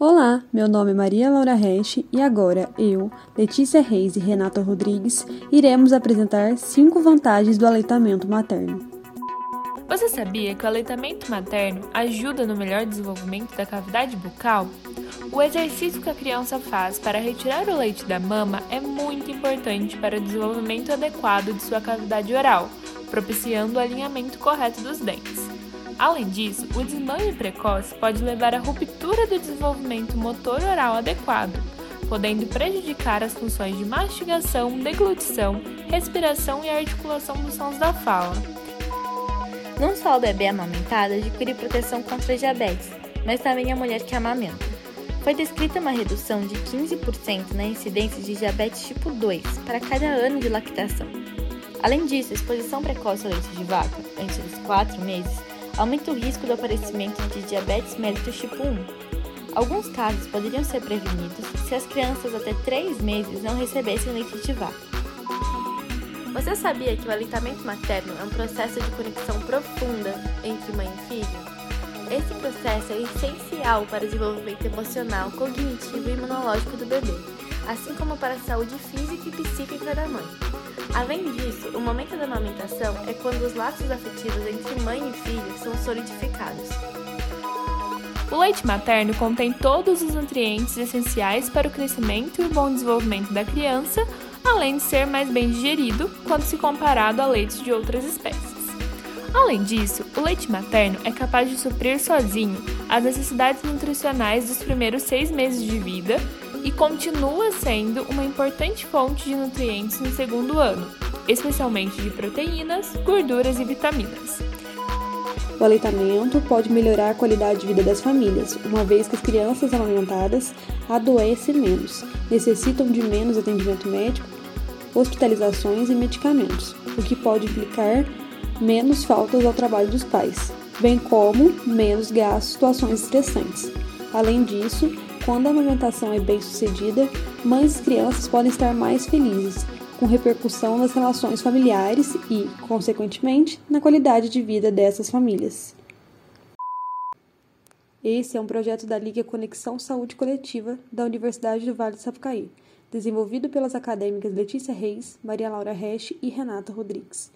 Olá, meu nome é Maria Laura Resch e agora eu, Letícia Reis e Renata Rodrigues iremos apresentar cinco vantagens do aleitamento materno. Você sabia que o aleitamento materno ajuda no melhor desenvolvimento da cavidade bucal? O exercício que a criança faz para retirar o leite da mama é muito importante para o desenvolvimento adequado de sua cavidade oral, propiciando o alinhamento correto dos dentes. Além disso, o desmame precoce pode levar à ruptura do desenvolvimento motor oral adequado, podendo prejudicar as funções de mastigação, deglutição, respiração e articulação dos sons da fala. Não só o bebê amamentado adquire proteção contra diabetes, mas também a mulher que amamenta. Foi descrita uma redução de 15% na incidência de diabetes tipo 2 para cada ano de lactação. Além disso, a exposição precoce ao leite de vaca, antes dos 4 meses, aumenta o risco do aparecimento de diabetes mellitus tipo 1. Alguns casos poderiam ser prevenidos se as crianças até 3 meses não recebessem leite de vaca. Você sabia que o aleitamento materno é um processo de conexão profunda entre mãe e filho? Esse processo é essencial para o desenvolvimento emocional, cognitivo e imunológico do bebê, assim como para a saúde física e psíquica da mãe. Além disso, o momento da amamentação é quando os laços afetivos entre mãe e filho são solidificados. O leite materno contém todos os nutrientes essenciais para o crescimento e o bom desenvolvimento da criança, além de ser mais bem digerido quando se comparado a leites de outras espécies. Além disso, o leite materno é capaz de suprir sozinho as necessidades nutricionais dos primeiros seis meses de vida e continua sendo uma importante fonte de nutrientes no segundo ano, especialmente de proteínas, gorduras e vitaminas. O aleitamento pode melhorar a qualidade de vida das famílias, uma vez que as crianças amamentadas adoecem menos, necessitam de menos atendimento médico, hospitalizações e medicamentos, o que pode implicar menos faltas ao trabalho dos pais, bem como menos gastos situações estressantes. Além disso, quando a amamentação é bem sucedida, mães e crianças podem estar mais felizes, com repercussão nas relações familiares e, consequentemente, na qualidade de vida dessas famílias. Esse é um projeto da Liga Conexão Saúde Coletiva da Universidade do Vale do Sapucaí, desenvolvido pelas acadêmicas Letícia Reis, Maria Laura Resch e Renata Rodrigues.